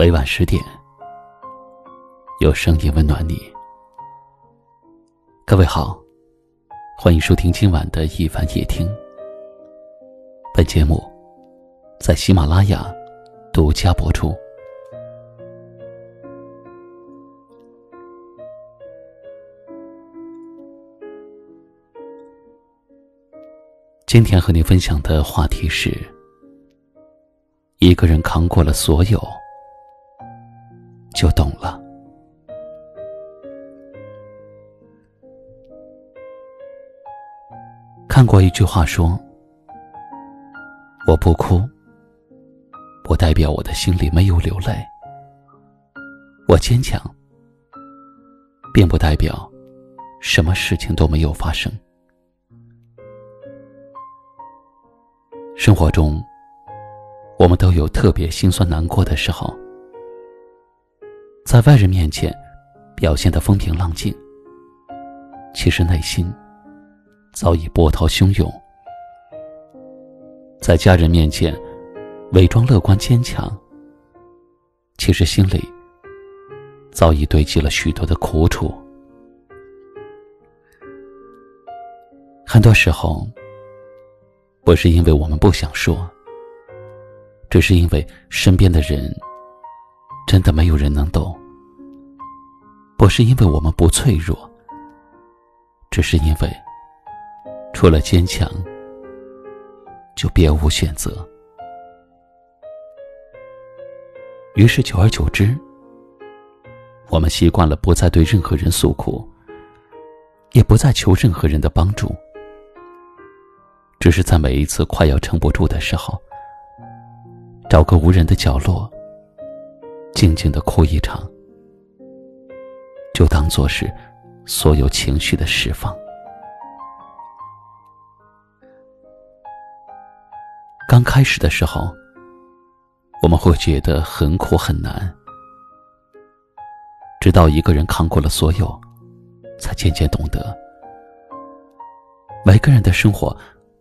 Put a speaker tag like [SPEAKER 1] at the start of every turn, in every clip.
[SPEAKER 1] 每晚十点，有声音温暖你。各位好，欢迎收听今晚的一凡夜听。本节目在喜马拉雅独家播出。今天和你分享的话题是：一个人扛过了所有，就懂了。看过一句话说：“我不哭，不代表我的心里没有流泪；我坚强，并不代表什么事情都没有发生。”生活中，我们都有特别心酸难过的时候，在外人面前表现的风平浪静，其实内心早已波涛汹涌；在家人面前伪装乐观坚强，其实心里早已堆积了许多的苦楚。很多时候。不是因为我们不想说，只是因为身边的人真的没有人能懂；不是因为我们不脆弱，只是因为除了坚强，就别无选择。于是，久而久之，我们习惯了不再对任何人诉苦，也不再求任何人的帮助。只是在每一次快要撑不住的时候，找个无人的角落，静静的哭一场，就当做是所有情绪的释放。刚开始的时候，我们会觉得很苦很难，直到一个人扛过了所有，才渐渐懂得，每个人的生活。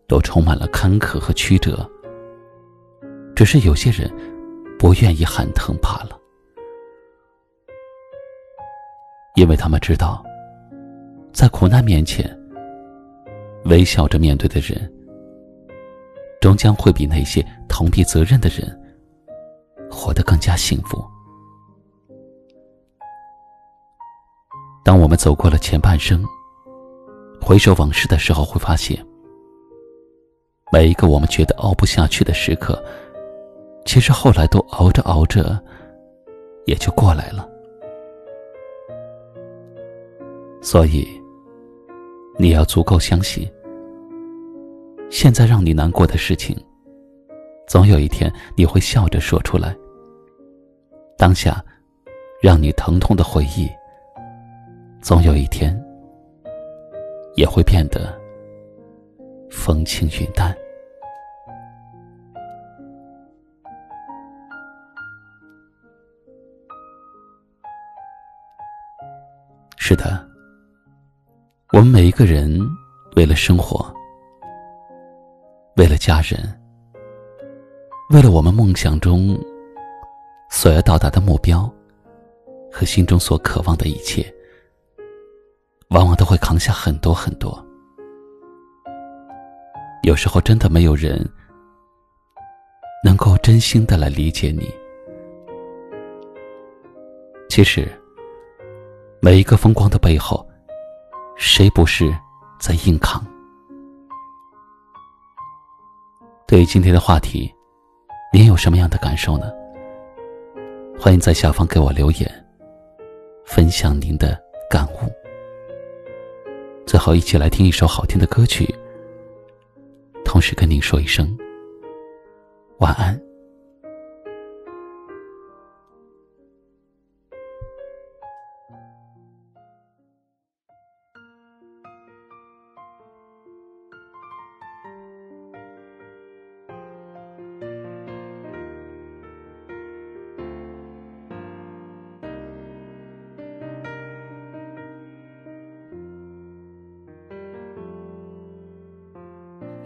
[SPEAKER 1] 都充满了坎坷和曲折，只是有些人不愿意喊疼罢了，因为他们知道，在苦难面前，微笑着面对的人，终将会比那些逃避责任的人活得更加幸福。当我们走过了前半生，回首往事的时候，会发现。每一个我们觉得熬不下去的时刻，其实后来都熬着熬着，也就过来了。所以，你要足够相信，现在让你难过的事情，总有一天你会笑着说出来。当下，让你疼痛的回忆，总有一天也会变得。风轻云淡。是的，我们每一个人为了生活，为了家人，为了我们梦想中所要到达的目标和心中所渴望的一切，往往都会扛下很多很多。有时候真的没有人能够真心的来理解你。其实，每一个风光的背后，谁不是在硬扛？对于今天的话题，您有什么样的感受呢？欢迎在下方给我留言，分享您的感悟。最后，一起来听一首好听的歌曲。同时跟您说一声晚安。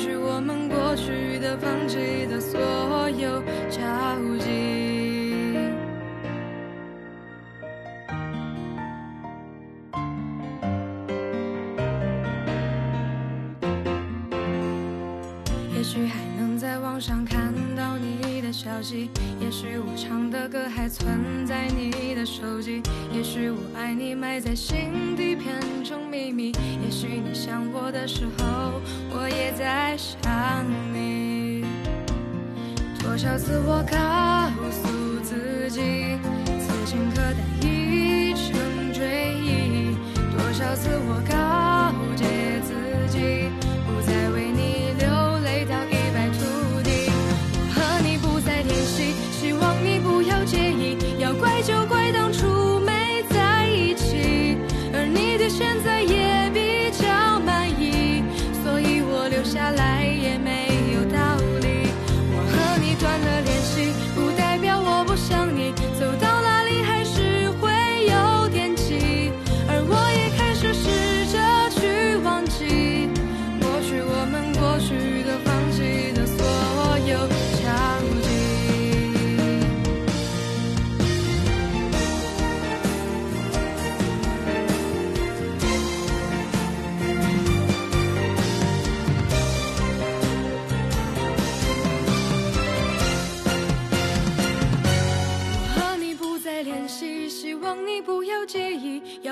[SPEAKER 2] 去我们过去的、放弃的所有交集。也许我唱的歌还存在你的手机，也许我爱你埋在心底变成秘密，也许你想我的时候，我也在想你。多少次我告诉自己，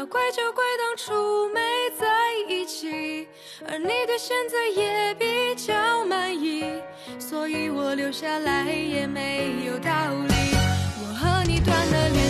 [SPEAKER 2] 怪就怪当初没在一起而你对现在也比较满意所以我留下来也没有道理。我和你断了联